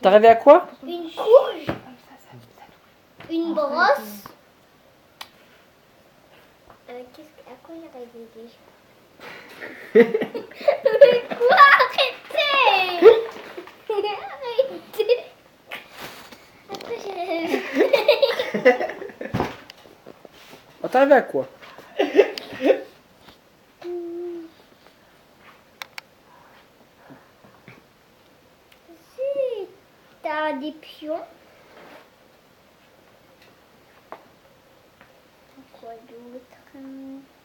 T'es arrivé à quoi? Une courge. Une brosse. Euh, qu'est-ce que- à quoi arrivé déjà? Mais quoi? Arrêtez! Arrêtez! Après j'ai Oh, T'es arrivé à quoi? Des pions. Quoi d'autre